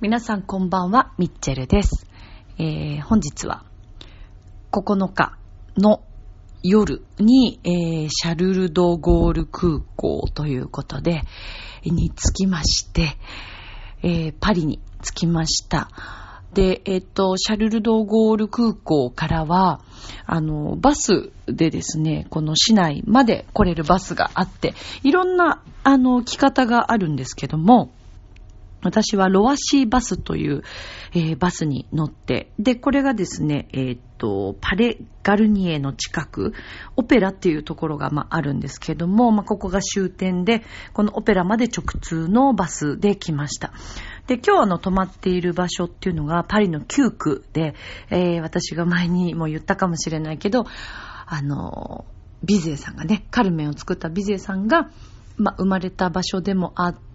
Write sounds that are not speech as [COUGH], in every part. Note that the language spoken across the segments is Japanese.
皆さんこんばんは、ミッチェルです。えー、本日は9日の夜に、えー、シャルルドゴール空港ということで、に着きまして、えー、パリに着きました。で、えっ、と、シャルルドゴール空港からは、あの、バスでですね、この市内まで来れるバスがあって、いろんな、あの、着方があるんですけども、私はロアシーバスという、えーバスに乗って、で、これがですね、えーっと、パレ・ガルニエの近く、オペラっていうところが、まあ、あるんですけども、まあ、ここが終点で、このオペラまで直通のバスで来ました。で、今日あの、泊まっている場所っていうのが、パリの9区で、えー私が前にも言ったかもしれないけど、あの、ビゼーさんがね、カルメンを作ったビゼーさんが、まあ、生まれた場所でもあって、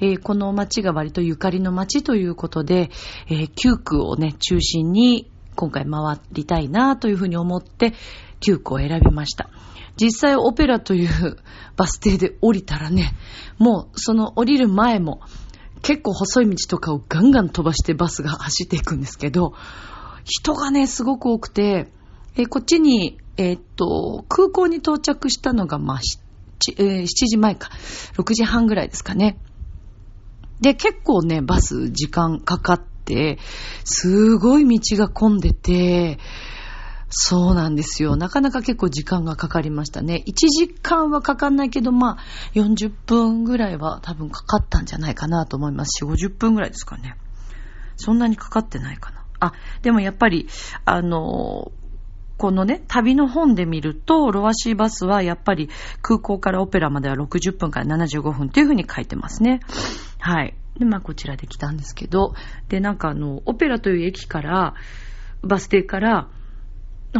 えーこの町が割とゆかりの町ということで、えー9区をね、中心に今回回りたいなというふうに思って、9区を選びました。実際オペラという [LAUGHS] バス停で降りたらね、もうその降りる前も結構細い道とかをガンガン飛ばしてバスが走っていくんですけど、人がね、すごく多くて、えーこっちに、えーっと、空港に到着したのが、まあ、えー7時前か、6時半ぐらいですかね。で、結構ね、バス時間かかって、すごい道が混んでて、そうなんですよ。なかなか結構時間がかかりましたね。1時間はかかんないけど、まあ、40分ぐらいは多分かかったんじゃないかなと思います。4、50分ぐらいですかね。そんなにかかってないかな。あ、でもやっぱり、あのこのね、旅の本で見ると、ロアシーバスはやっぱり空港からオペラまでは60分から75分っていうふうに書いてますね。はい。で、まあこちらで来たんですけど、で、なんかあの、オペラという駅から、バス停から、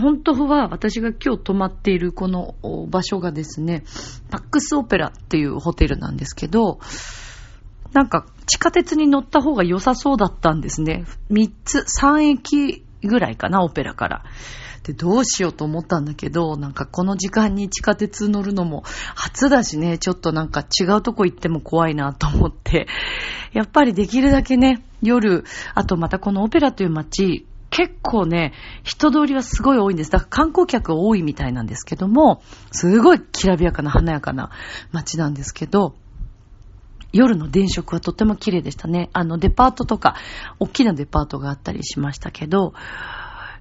本当は私が今日泊まっているこの場所がですね、パックスオペラっていうホテルなんですけど、なんか地下鉄に乗った方が良さそうだったんですね。3つ、3駅ぐらいかな、オペラから。で、どうしようと思ったんだけど、なんかこの時間に地下鉄乗るのも初だしね、ちょっとなんか違うとこ行っても怖いなと思って、やっぱりできるだけね、夜、あとまたこのオペラという街、結構ね、人通りはすごい多いんです。だから観光客が多いみたいなんですけども、すごいきらびやかな華やかな街なんですけど、夜の電飾はとても綺麗でしたね。あの、デパートとか、大きなデパートがあったりしましたけど、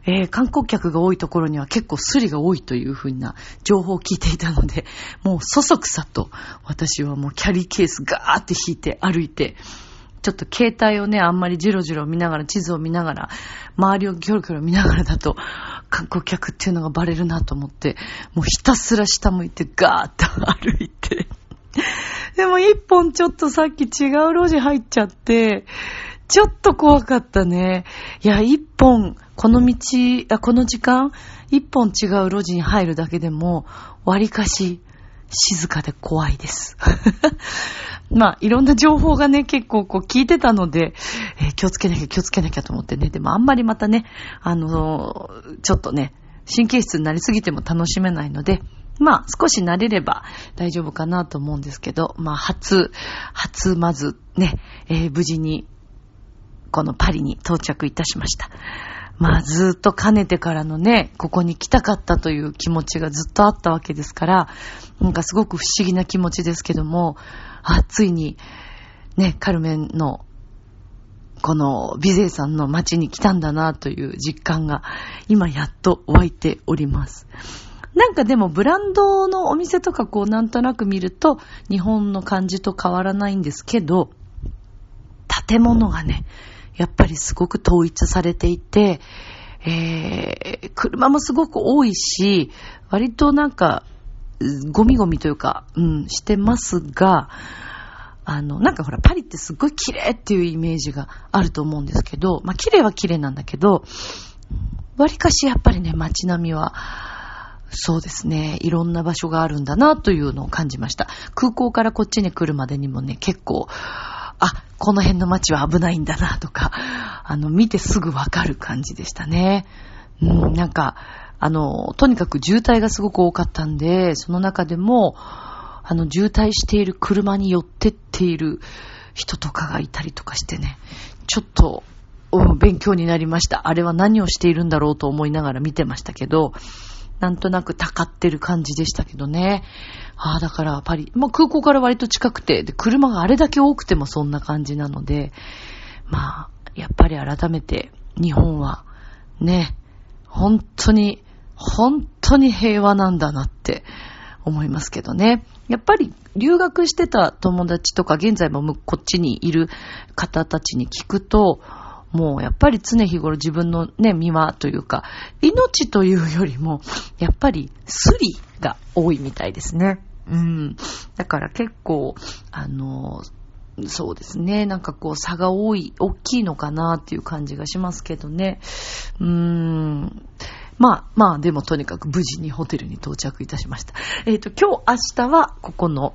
えー観光客が多いところには結構スリが多いというふうな情報を聞いていたので、[LAUGHS] もうそそくさと私はもうキャリーケースガーって引いて歩いて、ちょっと携帯をね、あんまりジロジロ見ながら、地図を見ながら、周りをキョロキョロ見ながらだと、観光客っていうのがバレるなと思って、もうひたすら下向いてガーッと歩いて、[LAUGHS] でも一本ちょっとさっき違う路地入っちゃって、ちょっと怖かったね。いや、一本、この道、あこの時間、一本違う路地に入るだけでも、割かし、静かで怖いです。[LAUGHS] まあ、いろんな情報がね、結構こう聞いてたので、えー気をつけなきゃ気をつけなきゃと思ってね。でもあんまりまたね、あのーちょっとね、神経質になりすぎても楽しめないので、まあ、少し慣れれば大丈夫かなと思うんですけど、まあ、初、初、まずね、えー無事に、このパリに到着いたしました。まあ、ずっとかねてからのね、ここに来たかったという気持ちがずっとあったわけですから、なんかすごく不思議な気持ちですけども、あ、ついに、ね、カルメンの、このビゼーさんの街に来たんだなという実感が、今やっと湧いております。なんかでもブランドのお店とかこうなんとなく見ると日本の感じと変わらないんですけど、建物がね、やっぱりすごく統一されていて、えー、車もすごく多いし、割となんか、ゴミゴミというか、うん、してますが、あの、なんかほら、パリってすごい綺麗っていうイメージがあると思うんですけど、まあ綺麗は綺麗なんだけど、割かしやっぱりね、街並みは、そうですね。いろんな場所があるんだなというのを感じました。空港からこっちに来るまでにもね、結構、あ、この辺の街は危ないんだなとか、あの、見てすぐわかる感じでしたね。うん、なんか、あの、とにかく渋滞がすごく多かったんで、その中でも、あの、渋滞している車に寄ってっている人とかがいたりとかしてね、ちょっと、うん、勉強になりました。あれは何をしているんだろうと思いながら見てましたけど、なんとなくたかってる感じでしたけどね。ああ、だからパリ、まあ空港から割と近くて、で、車があれだけ多くてもそんな感じなので、まあ、やっぱり改めて日本はね、本当に、本当に平和なんだなって思いますけどね。やっぱり留学してた友達とか現在もこっちにいる方たちに聞くと、もうやっぱり常日頃自分のね、身はというか、命というよりも、やっぱりスリが多いみたいですね。うん。だから結構、あの、そうですね。なんかこう差が多い、大きいのかなっていう感じがしますけどね。うーん。まあ、まあ、でもとにかく無事にホテルに到着いたしました。えっ、と、今日、明日は、ここの、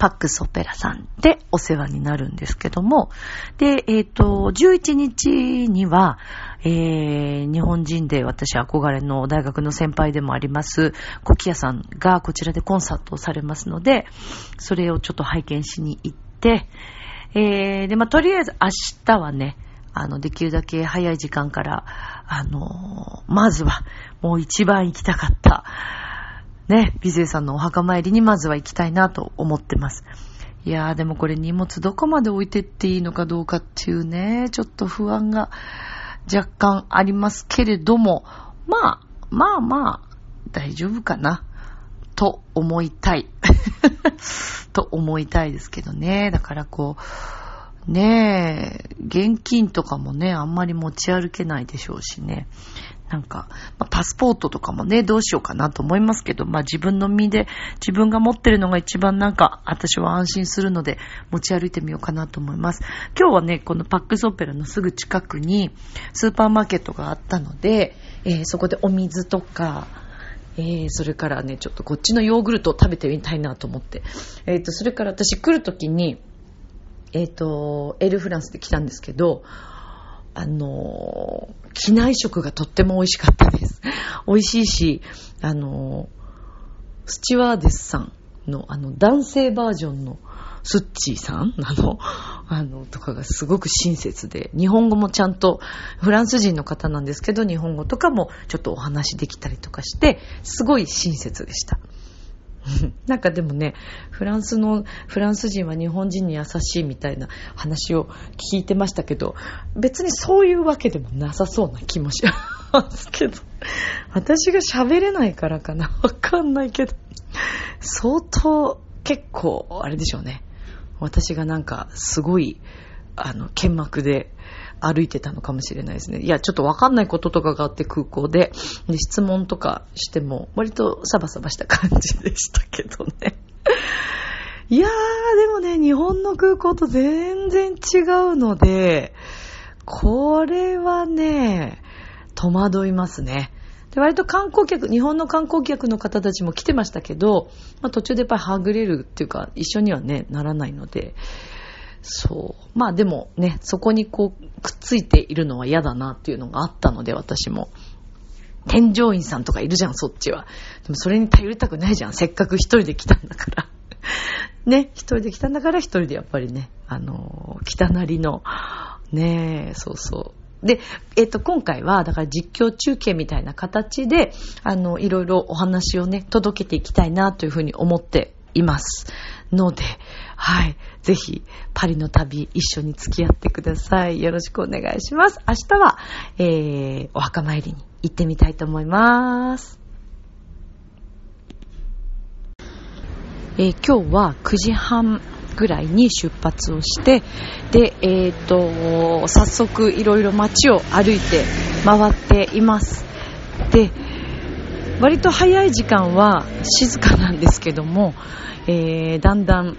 パックスオペラさんでお世話になるんですけども、で、えっ、と、11日には、えー、日本人で私憧れの大学の先輩でもあります、コキヤさんがこちらでコンサートをされますので、それをちょっと拝見しに行って、えー、で、まあ、とりあえず明日はね、あの、できるだけ早い時間から、あのまずは、もう一番行きたかった、ね、美勢さんのお墓参りにまずは行きたいなと思ってます。いやーでもこれ荷物どこまで置いてっていいのかどうかっていうね、ちょっと不安が若干ありますけれども、まあ、まあまあ、大丈夫かな、と思いたい。[LAUGHS] と思いたいですけどね。だからこう、ねえ、現金とかもね、あんまり持ち歩けないでしょうしね。なんか、まあ、パスポートとかもね、どうしようかなと思いますけど、まあ自分の身で、自分が持ってるのが一番なんか、私は安心するので、持ち歩いてみようかなと思います。今日はね、このパックスオペラのすぐ近くに、スーパーマーケットがあったので、えー、そこでお水とか、えー、それからね、ちょっとこっちのヨーグルトを食べてみたいなと思って。えっ、ー、と、それから私来るときに、えっ、と、エルフランスで来たんですけど、あのー、機内食がとっても美味しかったです。美味しいし、あの、スチュワーデスさんの、あの、男性バージョンのスッチーさん [LAUGHS] あの、あの、とかがすごく親切で、日本語もちゃんと、フランス人の方なんですけど、日本語とかもちょっとお話できたりとかして、すごい親切でした。[LAUGHS] なんかでもね、フランスの、フランス人は日本人に優しいみたいな話を聞いてましたけど、別にそういうわけでもなさそうな気もしますけど、[LAUGHS] 私が喋れないからかなわかんないけど、相当結構、あれでしょうね。私がなんかすごい、あの、剣幕で、歩いてたのかもしれないですね。いや、ちょっとわかんないこととかがあって空港で、で質問とかしても、割とサバサバした感じでしたけどね。[LAUGHS] いやー、でもね、日本の空港と全然違うので、これはね、戸惑いますね。で割と観光客、日本の観光客の方たちも来てましたけど、まあ、途中でやっぱりはぐれるっていうか、一緒にはね、ならないので、そう。まあでもね、そこにこう、くっついているのは嫌だなっていうのがあったので、私も。添乗員さんとかいるじゃん、そっちは。でもそれに頼りたくないじゃん。せっかく一人で来たんだから。[LAUGHS] ね、一人で来たんだから一人でやっぱりね、あの来たなりの、ねえ、そうそう。で、えっ、と、今回は、だから実況中継みたいな形で、あの、いろいろお話をね、届けていきたいなというふうに思っています。ので、はい。ぜひ、パリの旅、一緒に付き合ってください。よろしくお願いします。明日は、えー、お墓参りに行ってみたいと思います。えー、今日は9時半ぐらいに出発をして、で、えっ、ー、と、早速いろいろ街を歩いて回っています。で、割と早い時間は静かなんですけども、えー、だんだん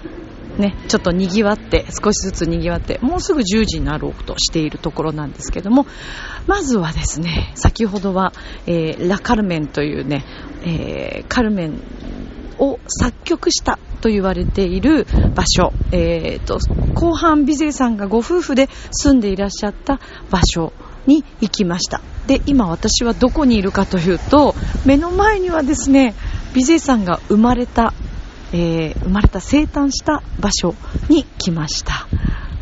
ね、ちょっと賑わって、少しずつ賑わって、もうすぐ10時になろうとしているところなんですけども、まずはですね、先ほどは、えー、ラ・カルメンというね、えー、カルメンを作曲したと言われている場所、えーと、後半美勢さんがご夫婦で住んでいらっしゃった場所に行きました。で、今私はどこにいるかというと、目の前にはですね、美勢さんが生まれたえー、生まれた生誕した場所に来ました。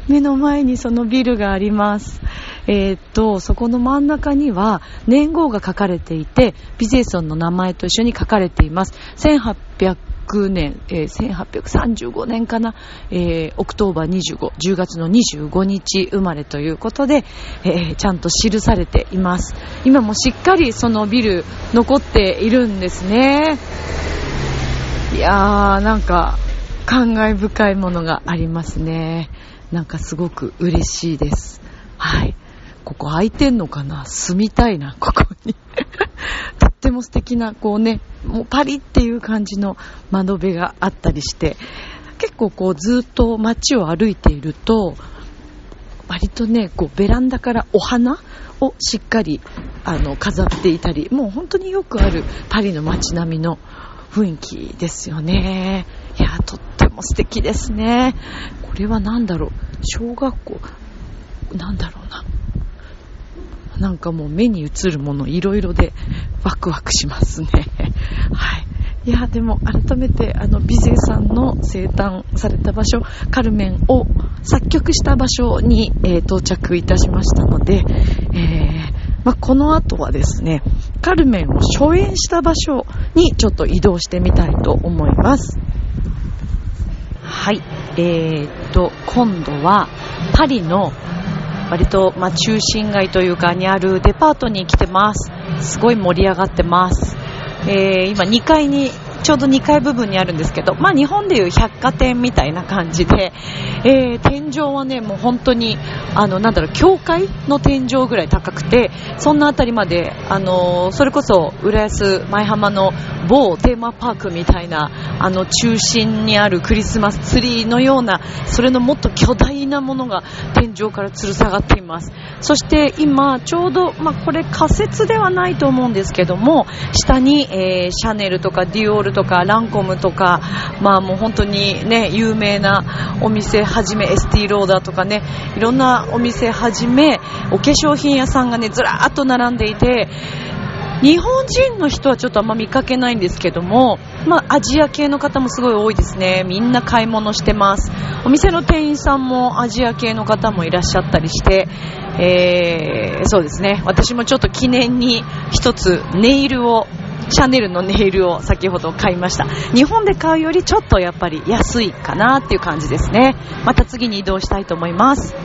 目の前にそのビルがあります。えー、っと、そこの真ん中には年号が書かれていて、ビゼソンの名前と一緒に書かれています。1800年、えー、1835年かな、えー、 October 25、10月の25日生まれということで、え、ちゃんと記されています。今もしっかりそのビル残っているんですね。いやー、なんか、感慨深いものがありますね。なんかすごく嬉しいです。はい。ここ空いてんのかな？住みたいな、ここに。[LAUGHS] とっても素敵な、こうね、もうパリっていう感じの窓辺があったりして、結構こうずっと街を歩いていると、割とね、こうベランダからお花をしっかりあの飾っていたり、もう本当によくあるパリの街並みの雰囲気ですよね。いや、とっても素敵ですね。これは何だろう小学校なんだろうな。なんかもう目に映るものいろいろでワクワクしますね。はい。いや、でも改めてあの、美勢さんの生誕された場所、カルメンを作曲した場所に、えー、到着いたしましたので、えー、ま、この後はですね、カルメンを初演した場所にちょっと移動してみたいと思います。はい。えー、っと、今度はパリの割と、まあ、中心街というかにあるデパートに来てます。すごい盛り上がってます。えー、今2階にちょうど2階部分にあるんですけど、まあ日本でいう百貨店みたいな感じで、えー、天井はね、もう本当に、あの、なんだろう、教会の天井ぐらい高くて、そんなあたりまで、あのー、それこそ、浦安舞浜の某テーマパークみたいな、あの、中心にあるクリスマスツリーのような、それのもっと巨大なものが天井から吊る下がっています。そして今、ちょうど、まあこれ仮設ではないと思うんですけども、下に、えー、シャネルとかディオールルとかランコムとか、まあもう本当にね、有名なお店はじめ、エスティローダーとかね、いろんなお店はじめ、お化粧品屋さんがね、ずらーっと並んでいて、日本人の人はちょっとあんま見かけないんですけども、まあ、アジア系の方もすごい多いですね。みんな買い物してます。お店の店員さんもアジア系の方もいらっしゃったりして、えー、そうですね。私もちょっと記念に一つネイルをシャネルのネイルを先ほど買いました。日本で買うよりちょっとやっぱり安いかなっていう感じですね。また次に移動したいと思います。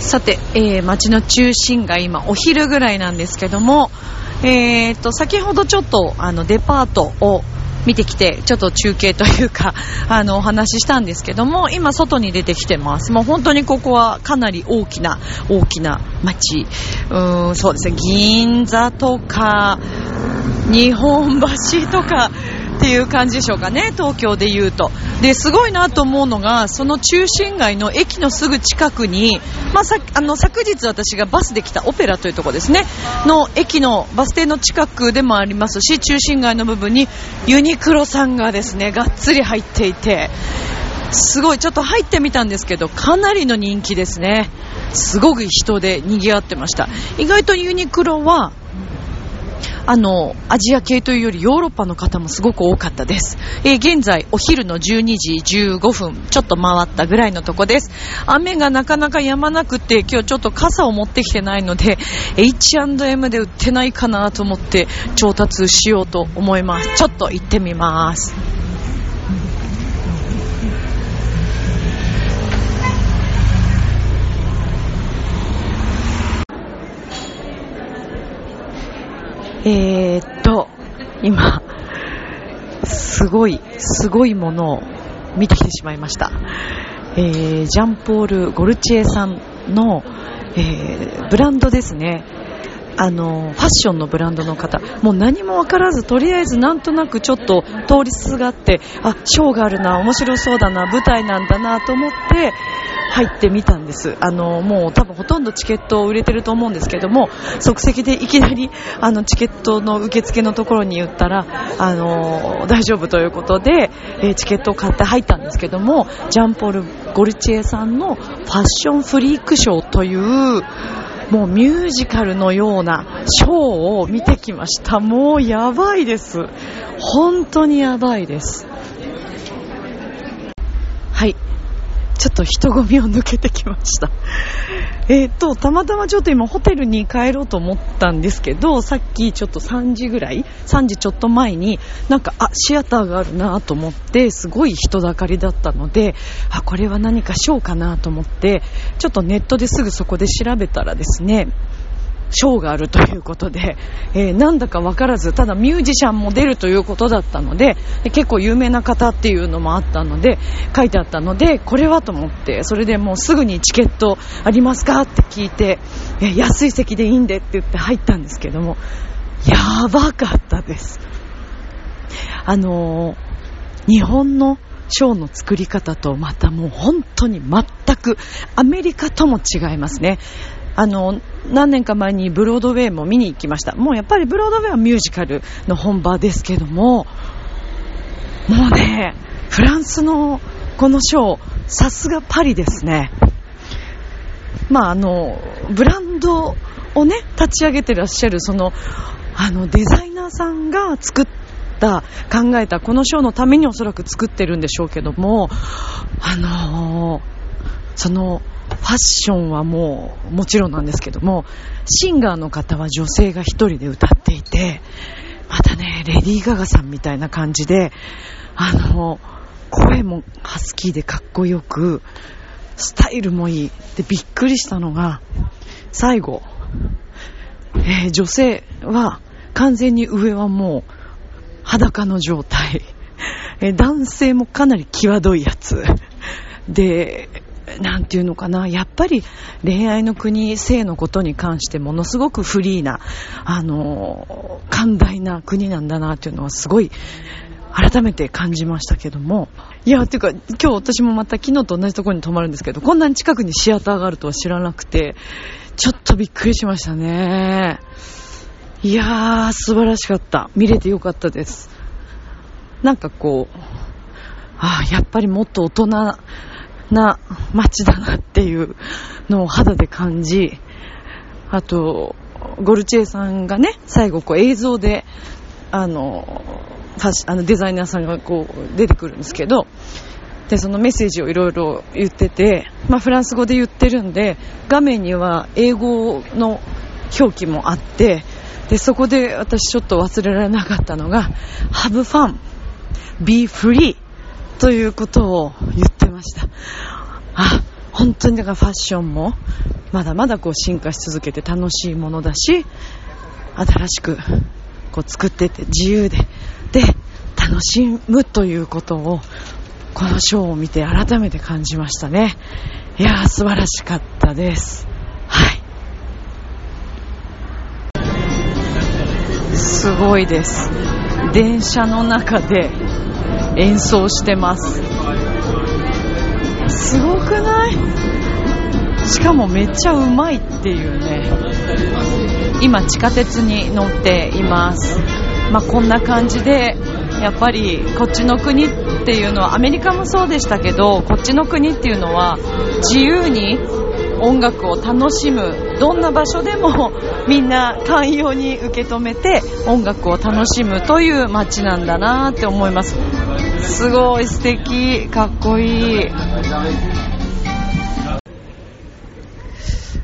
さて、えー、街の中心街、今お昼ぐらいなんですけども、えー、と、先ほどちょっとあのデパートを見てきて、ちょっと中継というか、[LAUGHS] あの、お話ししたんですけども、今外に出てきてます。もう本当にここはかなり大きな、大きな街。うーん、そうですね、銀座とか、日本橋とか、っていう感じでしょうかね、東京で言うと。で、すごいなと思うのが、その中心街の駅のすぐ近くに、まあ、さあの昨日私がバスで来たオペラというところですね、の駅のバス停の近くでもありますし、中心街の部分にユニクロさんがですね、がっつり入っていて、すごい、ちょっと入ってみたんですけど、かなりの人気ですね。すごく人で賑わってました。意外とユニクロは、あの、アジア系というよりヨーロッパの方もすごく多かったです。えー、現在、お昼の12時15分、ちょっと回ったぐらいのとこです。雨がなかなか止まなくて、今日ちょっと傘を持ってきてないので、H&M で売ってないかなと思って調達しようと思います。ちょっと行ってみます。えー、っと、今、すごい、すごいものを見てきてしまいました。えー、ジャンポール・ゴルチエさんの、えー、ブランドですね。あの、ファッションのブランドの方、もう何もわからず、とりあえずなんとなくちょっと通りすがって、あ、ショーがあるな、面白そうだな、舞台なんだなと思って、入ってみたんです。あの、もう多分ほとんどチケットを売れてると思うんですけども、即席でいきなり、あの、チケットの受付のところに言ったら、あの、大丈夫ということで、え、チケットを買って入ったんですけども、ジャンポール・ゴルチエさんのファッションフリークショーという、もうミュージカルのようなショーを見てきました。もうやばいです。本当にやばいです。はい。ちょっと人混みを抜けてきました。えっと、たまたまちょっと今ホテルに帰ろうと思ったんですけど、さっきちょっと3時ぐらい ?3 時ちょっと前に、なんか、あ、シアターがあるなと思って、すごい人だかりだったので、あ、これは何かショーかなと思って、ちょっとネットですぐそこで調べたらですね、ショーがあるということで、えー、なんだかわからず、ただミュージシャンも出るということだったので、結構有名な方っていうのもあったので、書いてあったので、これはと思って、それでもうすぐにチケットありますかって聞いて、えー、安い席でいいんでって言って入ったんですけども、やばかったです。あのー、日本のショーの作り方とまたもう本当に全くアメリカとも違いますね。あの、何年か前にブロードウェイも見に行きました。もうやっぱりブロードウェイはミュージカルの本場ですけども、もうね、フランスのこのショー、さすがパリですね。まああの、ブランドをね、立ち上げてらっしゃる、その、あの、デザイナーさんが作った考えたこのショーのためにおそらく作ってるんでしょうけども、あのー、その、ファッションはもうもちろんなんですけども、シンガーの方は女性が一人で歌っていて、またね、レディー・ガガさんみたいな感じで、あの、声もハスキーでかっこよく、スタイルもいい。で、びっくりしたのが、最後、えー、女性は完全に上はもう裸の状態。えー、男性もかなり際どいやつ。で、なんていうのかな、やっぱり恋愛の国、性のことに関してものすごくフリーな、あの、寛大な国なんだなっていうのはすごい改めて感じましたけども。いや、ていうか、今日私もまた昨日と同じところに泊まるんですけど、こんなに近くにシアターがあるとは知らなくて、ちょっとびっくりしましたね。いやー、素晴らしかった。見れてよかったです。なんかこう、ああ、やっぱりもっと大人な街だなっていうのを肌で感じ、あと、ゴルチェさんがね、最後こう映像で、あの、あのデザイナーさんがこう出てくるんですけど、で、そのメッセージをいろいろ言ってて、まあフランス語で言ってるんで、画面には英語の表記もあって、で、そこで私ちょっと忘れられなかったのが、have fun, be free. ということを言ってました。あ、本当にだからファッションもまだまだこう進化し続けて楽しいものだし、新しくこう作ってて自由で、で、楽しむということをこのショーを見て改めて感じましたね。いやー素晴らしかったです。はい。すごいです。電車の中で演奏してます。すごくない？しかもめっちゃうまいっていうね。今地下鉄に乗っています。まあ、こんな感じでやっぱりこっちの国っていうのはアメリカもそうでしたけどこっちの国っていうのは自由に音楽を楽しむ。どんな場所でも [LAUGHS] みんな寛容に受け止めて音楽を楽しむという街なんだなって思います。すごい素敵。かっこいい。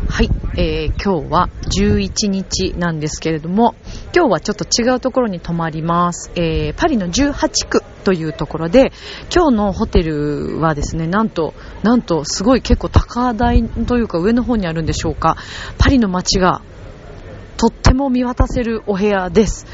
はい、えー、今日は11日なんですけれども今日はちょっと違うところに泊まります、えー、パリの18区というところで今日のホテルはですねなんとなんとすごい結構高台というか上の方にあるんでしょうか。パリの街がとっても見渡せるお部屋です。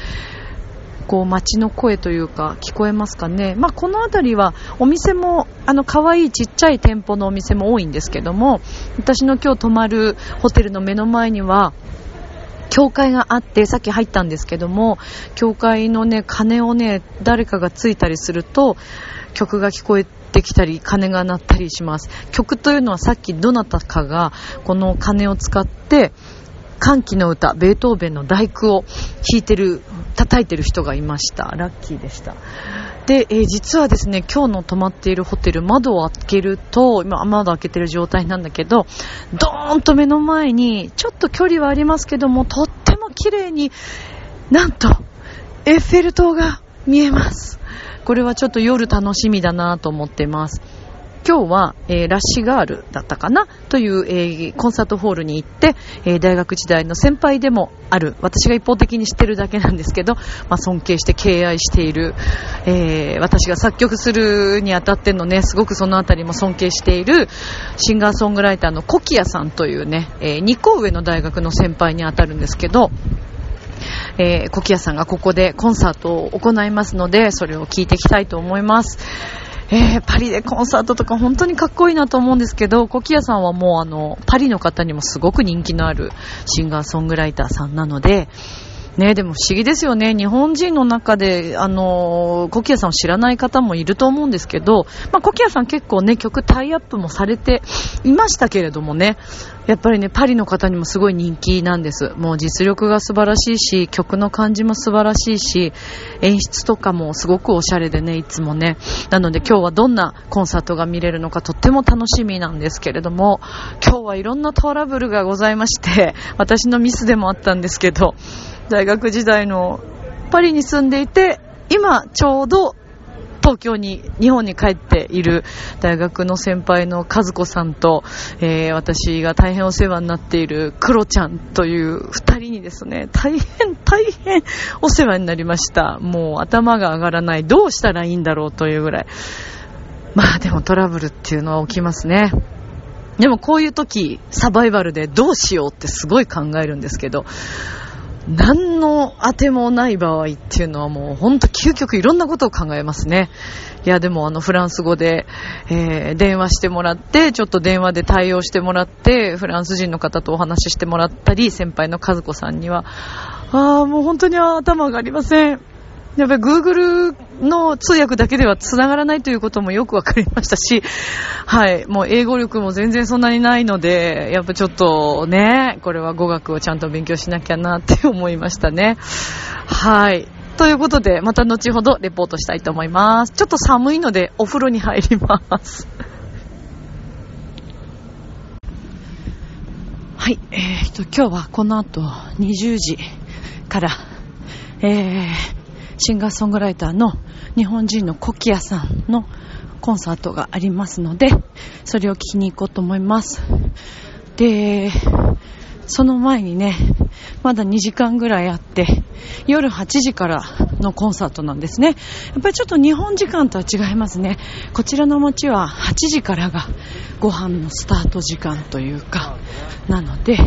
こう街の声というか聞こえますかね、まあ、この辺りはお店もあの可愛いちっちゃい店舗のお店も多いんですけども私の今日泊まるホテルの目の前には教会があって、さっき入ったんですけども、教会のね、鐘をね、誰かがついたりすると、曲が聞こえてきたり、鐘が鳴ったりします。曲というのはさっきどなたかが、この鐘を使って、歓喜の歌、ベートーベンの第九を弾いてる、叩いてる人がいました。ラッキーでした。で、えー、実はですね、今日の泊まっているホテル、窓を開けると、今窓開けてる状態なんだけど、ドーンと目の前に、ちょっと距離はありますけども、とっても綺麗に、なんと、エッフェル塔が見えます。これはちょっと夜楽しみだなと思ってます。今日は、えー、ラッシュガールだったかなという、えー、コンサートホールに行って、えー、大学時代の先輩でもある、私が一方的に知ってるだけなんですけど、まあ、尊敬して敬愛している、え、私が作曲するにあたってのね、すごくそのあたりも尊敬しているシンガーソングライターのコキヤさんというね、え、2個上の大学の先輩にあたるんですけど、えー、コキヤさんがここでコンサートを行いますので、それを聞いていきたいと思います。えー、パリでコンサートとか本当にかっこいいなと思うんですけど、コキアさんはもうあの、パリの方にもすごく人気のあるシンガーソングライターさんなので、ね、でも不思議ですよね。日本人の中で、あの、コキアさんを知らない方もいると思うんですけど、まあ、コキアさん結構ね、曲タイアップもされていましたけれどもね、やっぱりね、パリの方にもすごい人気なんです。もう実力が素晴らしいし、曲の感じも素晴らしいし、演出とかもすごくおしゃれでね、いつもね。なので今日はどんなコンサートが見れるのかとっても楽しみなんですけれども、今日はいろんなトラブルがございまして、私のミスでもあったんですけど、大学時代のパリに住んでいて、今ちょうど東京に、日本に帰っている大学の先輩の和子さんと、えー、私が大変お世話になっているクロちゃんという二人にですね、大変大変お世話になりました。もう頭が上がらない。どうしたらいいんだろうというぐらい。まあでもトラブルっていうのは起きますね。でもこういう時、サバイバルでどうしようってすごい考えるんですけど、何の当てもない場合っていうのはもうほんと究極いろんなことを考えますね。いやでもあのフランス語で、えー、電話してもらって、ちょっと電話で対応してもらって、フランス人の方とお話ししてもらったり、先輩の和子さんには、ああ、もう本当に頭上がりません。やっぱり Google の通訳だけでは繋がらないということもよくわかりましたし、はい、もう英語力も全然そんなにないので、やっぱちょっとね、これは語学をちゃんと勉強しなきゃなって思いましたね。はい。ということで、また後ほどレポートしたいと思います。ちょっと寒いのでお風呂に入ります。[LAUGHS] はい、えー、と、今日はこの後20時から、えー、シンガーソングライターの日本人のコキアさんのコンサートがありますので、それを聞きに行こうと思います。で、その前にね、まだ2時間ぐらいあって、夜8時からのコンサートなんですね。やっぱりちょっと日本時間とは違いますね。こちらの街は8時からがご飯のスタート時間というか、なので、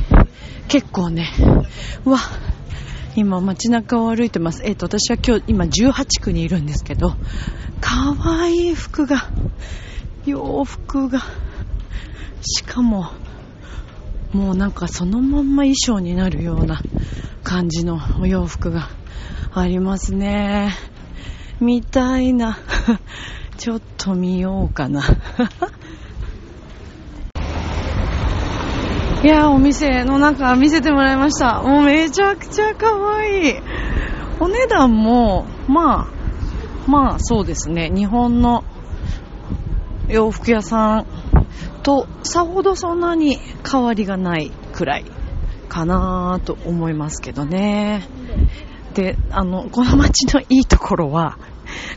結構ね、うわ、今街中を歩いてます。えっ、ー、と、私は今日、今18区にいるんですけど、かわいい服が、洋服が、しかも、もうなんかそのまんま衣装になるような感じのお洋服がありますね。見たいな。[LAUGHS] ちょっと見ようかな。[LAUGHS] いやお店の中見せてもらいました。もうめちゃくちゃ可愛い。お値段も、まあ、まあそうですね。日本の洋服屋さんとさほどそんなに変わりがないくらいかなと思いますけどね。で、あの、この街のいいところは、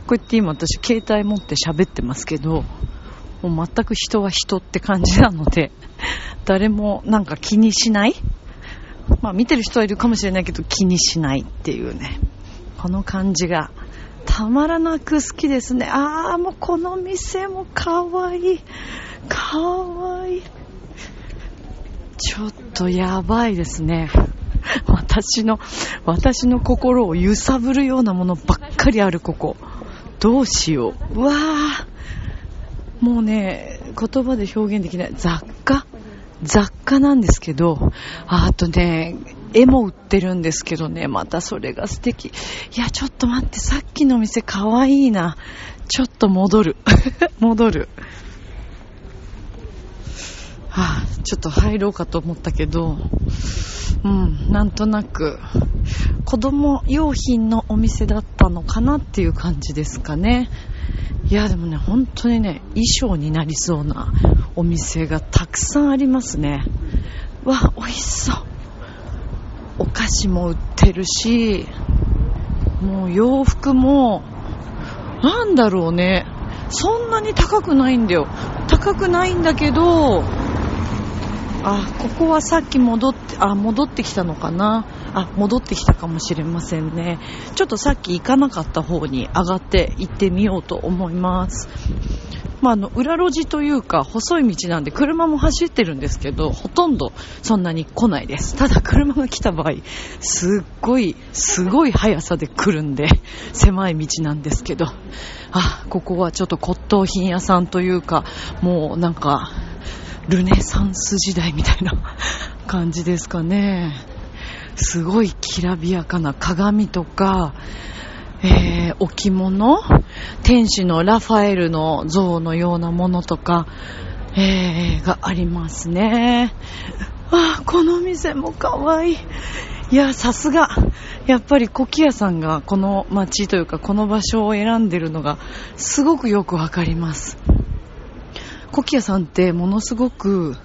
こうやって今私携帯持って喋ってますけど、もう全く人は人って感じなので、[LAUGHS] 誰もなんか気にしないまあ見てる人はいるかもしれないけど気にしないっていうね。この感じがたまらなく好きですね。ああ、もうこの店もかわいい。かわいい。ちょっとやばいですね。[LAUGHS] 私の、私の心を揺さぶるようなものばっかりあるここ。どうしよう。うわー。もうね、言葉で表現できない。雑貨？雑貨なんですけど、あとね、絵も売ってるんですけどね、またそれが素敵。いや、ちょっと待って、さっきの店かわいいな。ちょっと戻る。[LAUGHS] 戻る。はあ、ちょっと入ろうかと思ったけど、うん、なんとなく、子供用品のお店だったのかなっていう感じですかね。いや、でもね、本当にね、衣装になりそうなお店がたくさんありますね。わ、美味しそう。お菓子も売ってるし、もう洋服も、なんだろうね。そんなに高くないんだよ。高くないんだけど、あ、ここはさっき戻って、あ、戻ってきたのかなあ、戻ってきたかもしれませんね。ちょっとさっき行かなかった方に上がって行ってみようと思います。まあ、の、裏路地というか、細い道なんで車も走ってるんですけど、ほとんどそんなに来ないです。ただ車が来た場合、すっごい、すごい速さで来るんで、狭い道なんですけど、あ、ここはちょっと骨董品屋さんというか、もうなんか、ルネサンス時代みたいな感じですかね。すごいきらびやかな鏡とか、えー、置物天使のラファエルの像のようなものとか、えー、がありますね。あ、この店もかわいい。いや、さすが。やっぱりコキアさんがこの街というかこの場所を選んでるのがすごくよくわかります。コキアさんってものすごく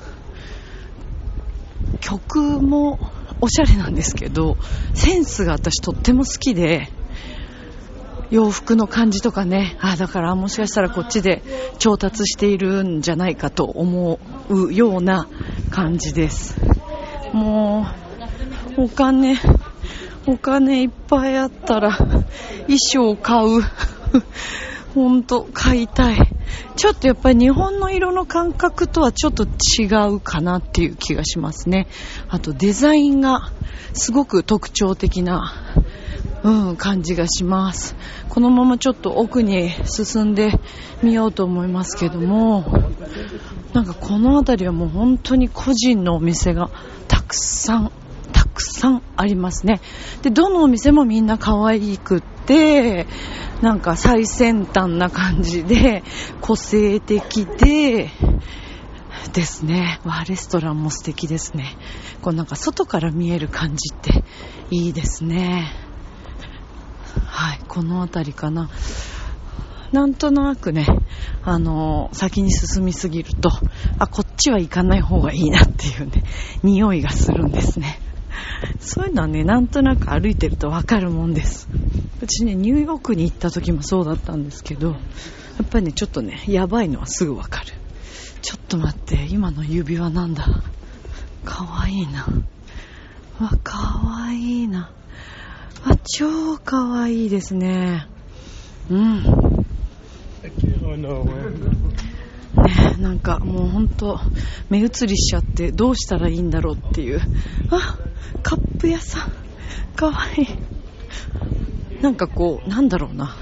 曲もおしゃれなんですけど、センスが私とっても好きで、洋服の感じとかね、あだからもしかしたらこっちで調達しているんじゃないかと思うような感じです。もう、お金、お金いっぱいあったら衣装買う。ほんと、買いたい。ちょっとやっぱり日本の色の感覚とはちょっと違うかなっていう気がしますね。あとデザインがすごく特徴的な、うん、感じがします。このままちょっと奥に進んでみようと思いますけども、なんかこの辺りはもう本当に個人のお店がたくさんたくさんありますね。で、どのお店もみんな可愛くって、なんか最先端な感じで、個性的で、ですね。わ、レストランも素敵ですね。こうなんか外から見える感じっていいですね。はい、この辺りかな。なんとなくね、あの、先に進みすぎると、あ、こっちは行かない方がいいなっていうね、匂いがするんですね。そういうのはね、なんとなく歩いてるとわかるもんです。私ね、ニューヨークに行った時もそうだったんですけど、やっぱりね、ちょっとね、やばいのはすぐわかる。ちょっと待って、今の指輪なんだ。かわいいな。わ、かわいいな。あ、超かわいいですね。うん。ねなんかもうほんと目移りしちゃってどうしたらいいんだろうっていう。あ、カップ屋さん。かわいい。なんかこう、なんだろうな。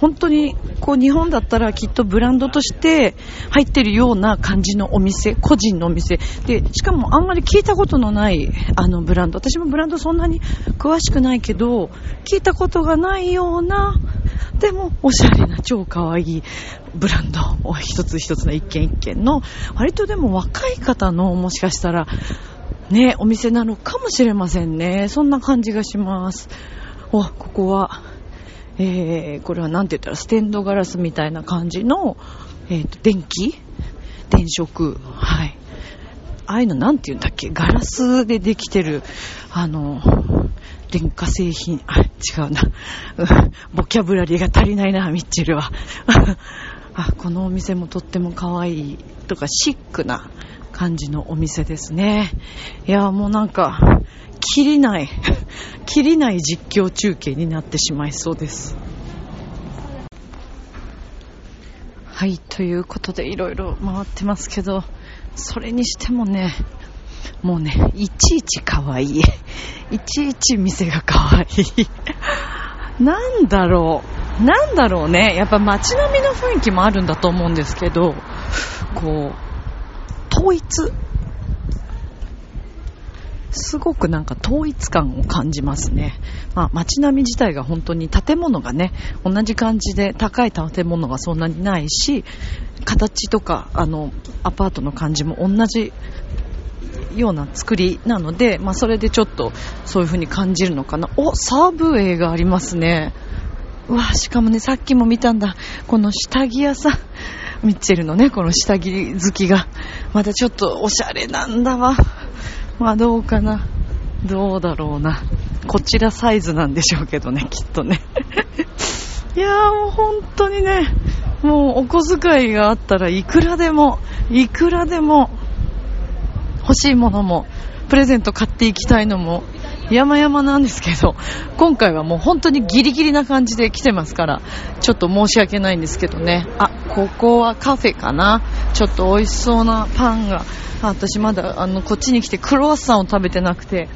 本当にこう日本だったらきっとブランドとして入ってるような感じのお店、個人のお店。で、しかもあんまり聞いたことのないあのブランド。私もブランドそんなに詳しくないけど、聞いたことがないような、でもおしゃれな超可愛いブランドを一つ一つの一軒一軒の、割とでも若い方のもしかしたら、ね、お店なのかもしれませんね。そんな感じがします。お、ここは、えー、これはなんて言ったらステンドガラスみたいな感じの、えー、と電気？電飾？はい。ああいうのなんて言うんだっけ？ガラスでできてる、あの、電化製品、あ、違うな。[LAUGHS] ボキャブラリーが足りないな、ミッチェルは。[LAUGHS] あ、このお店もとっても可愛いとかシックな感じのお店ですね。いや、もうなんか、切りない、[LAUGHS] 切りない実況中継になってしまいそうです。はい、ということでいろいろ回ってますけど、それにしてもね、もうね、いちいち可愛い。[LAUGHS] いちいち店が可愛い。[LAUGHS] なんだろう。なんだろうね。やっぱ街並みの雰囲気もあるんだと思うんですけど、こう、統一すごくなんか統一感を感じますね。まあ街並み自体が本当に建物がね、同じ感じで高い建物がそんなにないし、形とかあのアパートの感じも同じような作りなので、まあそれでちょっとそういう風に感じるのかな。お、サーブウェイがありますね。うわ、しかもね、さっきも見たんだ。この下着屋さん。ミッチェルのね、この下着好きが、またちょっとおしゃれなんだわ。まあどうかな。どうだろうな。こちらサイズなんでしょうけどね、きっとね。[LAUGHS] いやーもう本当にね、もうお小遣いがあったらいくらでも、いくらでも欲しいものも、プレゼント買っていきたいのも、山々なんですけど、今回はもう本当にギリギリな感じで来てますから、ちょっと申し訳ないんですけどね。あ、ここはカフェかな。ちょっと美味しそうなパンが、私まだあの、こっちに来てクロワッサンを食べてなくて、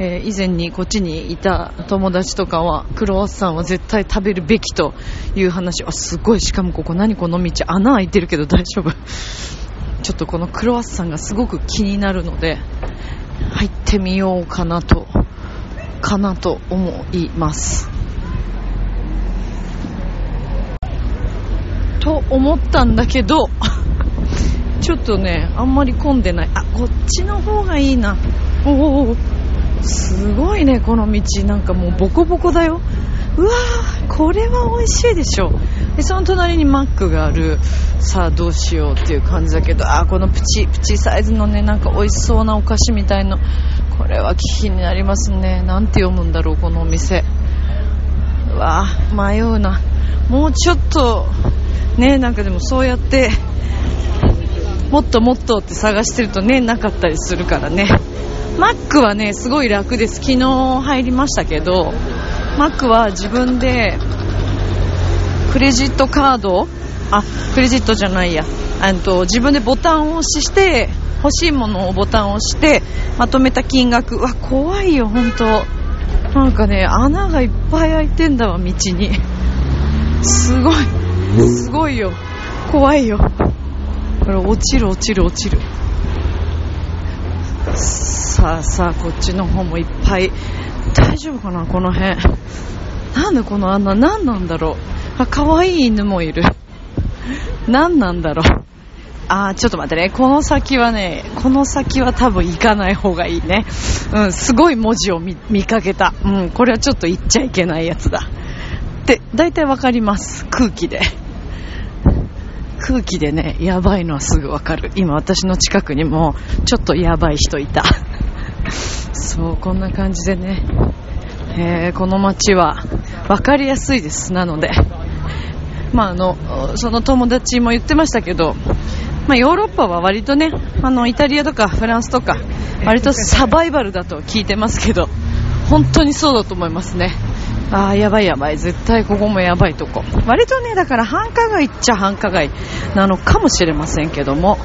えー、以前にこっちにいた友達とかはクロワッサンは絶対食べるべきという話。あすごい。しかもここ何この道。穴開いてるけど大丈夫。[LAUGHS] ちょっとこのクロワッサンがすごく気になるので入ってみようかなと。かなと思います。と思ったんだけど [LAUGHS] ちょっとねあんまり混んでない。あこっちの方がいいな。おおすごいねこの道。なんかもうボコボコだよ。うわーこれは美味しいでしょ。でその隣にマックがある。さあどうしようっていう感じだけど。あこのプチプチサイズのねなんか美味しそうなお菓子みたいの。これは気になりますね。なんて読むんだろうこのお店。うわ迷うな。もうちょっとねなんかでもそうやってもっともっとって探してるとねなかったりするからね。マックはね、すごい楽です。昨日入りましたけど、マックは自分で、クレジットカード？あ、クレジットじゃないや。と、自分でボタンを押しして、欲しいものをボタンを押して、まとめた金額。うわ、怖いよ、本当なんかね、穴がいっぱい開いてんだわ、道に。すごい。すごいよ。怖いよ。これ落ちる落ちる落ちる。さあさあこっちの方もいっぱい大丈夫かなこの辺なんでこの穴何なんだろうあ可愛い犬もいる何なんだろうあーちょっと待ってね。この先はねこの先は多分行かない方がいいね。うんすごい文字を見かけた。うんこれはちょっと言っちゃいけないやつだ。って大体わかります。空気で。空気でね、やばいのはすぐわかる。今私の近くにもちょっとやばい人いた。そう、こんな感じでね、えー、この街は分かりやすいです。なので、まああの、その友達も言ってましたけど、まあ、ヨーロッパは割とね、あの、イタリアとかフランスとか、割とサバイバルだと聞いてますけど、本当にそうだと思いますね。ああ、やばいやばい。絶対ここもやばいとこ。割とね、だから繁華街っちゃ繁華街なのかもしれませんけども、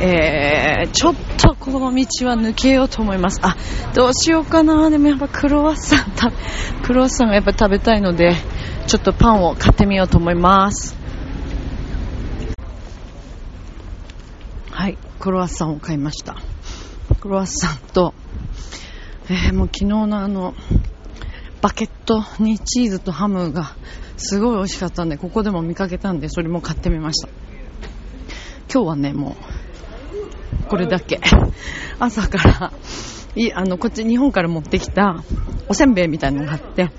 えー、ちょっとこの道は抜けようと思います。あ、どうしようかな。でもやっぱクロワッサン食べ、クロワッサンがやっぱ食べたいので、ちょっとパンを買ってみようと思います。はい、クロワッサンを買いました。クロワッサンと、えー、もう昨日のあの、バケットにチーズとハムがすごい美味しかったんで、ここでも見かけたんで、それも買ってみました。今日はね、もう、これだけ。朝から、いあの、こっち日本から持ってきたおせんべいみたいなのがあって、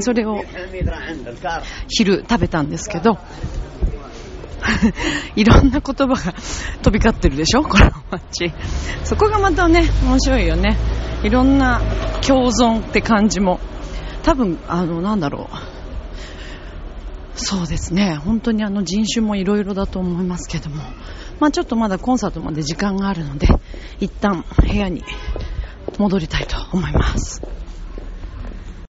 それを昼食べたんですけど、[LAUGHS] いろんな言葉が飛び交ってるでしょ？この街。そこがまたね、面白いよね。いろんな共存って感じも。多分、あの、なんだろう。そうですね。本当にあの人種もいろいろだと思いますけども。まあちょっとまだコンサートまで時間があるので、一旦部屋に戻りたいと思います。